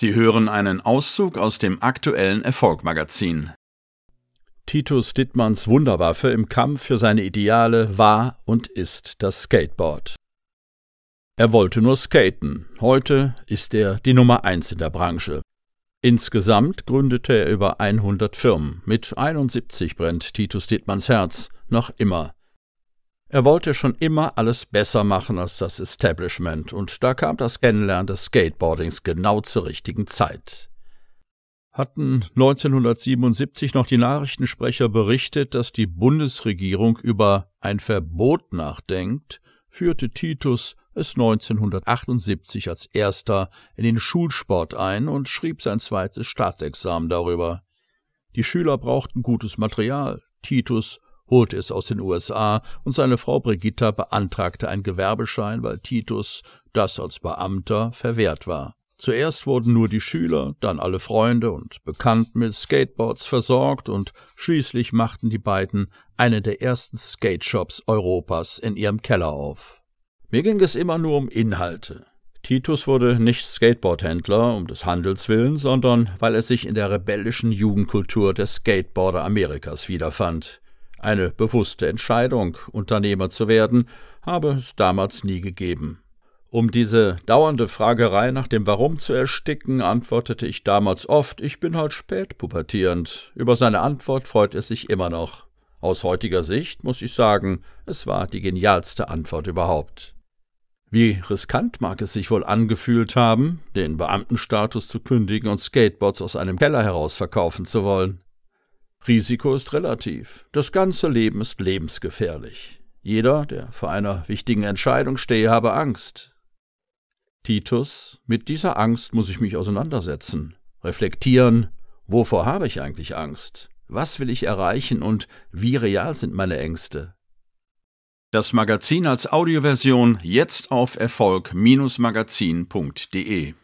Sie hören einen Auszug aus dem aktuellen Erfolgmagazin. Titus Dittmanns Wunderwaffe im Kampf für seine Ideale war und ist das Skateboard. Er wollte nur skaten. Heute ist er die Nummer eins in der Branche. Insgesamt gründete er über 100 Firmen. Mit 71 brennt Titus Dittmanns Herz noch immer er wollte schon immer alles besser machen als das Establishment, und da kam das Kennenlernen des Skateboardings genau zur richtigen Zeit. Hatten 1977 noch die Nachrichtensprecher berichtet, dass die Bundesregierung über ein Verbot nachdenkt, führte Titus es 1978 als erster in den Schulsport ein und schrieb sein zweites Staatsexamen darüber. Die Schüler brauchten gutes Material. Titus holte es aus den USA und seine Frau Brigitta beantragte einen Gewerbeschein, weil Titus das als Beamter verwehrt war. Zuerst wurden nur die Schüler, dann alle Freunde und Bekannten mit Skateboards versorgt und schließlich machten die beiden eine der ersten Skateshops Europas in ihrem Keller auf. Mir ging es immer nur um Inhalte. Titus wurde nicht Skateboardhändler um des Handels willen, sondern weil er sich in der rebellischen Jugendkultur der Skateboarder Amerikas wiederfand. Eine bewusste Entscheidung, Unternehmer zu werden, habe es damals nie gegeben. Um diese dauernde Fragerei nach dem Warum zu ersticken, antwortete ich damals oft, ich bin halt spät pubertierend. Über seine Antwort freut er sich immer noch. Aus heutiger Sicht muss ich sagen, es war die genialste Antwort überhaupt. Wie riskant mag es sich wohl angefühlt haben, den Beamtenstatus zu kündigen und Skateboards aus einem Keller heraus verkaufen zu wollen. Risiko ist relativ. Das ganze Leben ist lebensgefährlich. Jeder, der vor einer wichtigen Entscheidung stehe, habe Angst. Titus, mit dieser Angst muss ich mich auseinandersetzen, reflektieren, wovor habe ich eigentlich Angst? Was will ich erreichen und wie real sind meine Ängste? Das Magazin als Audioversion jetzt auf Erfolg-magazin.de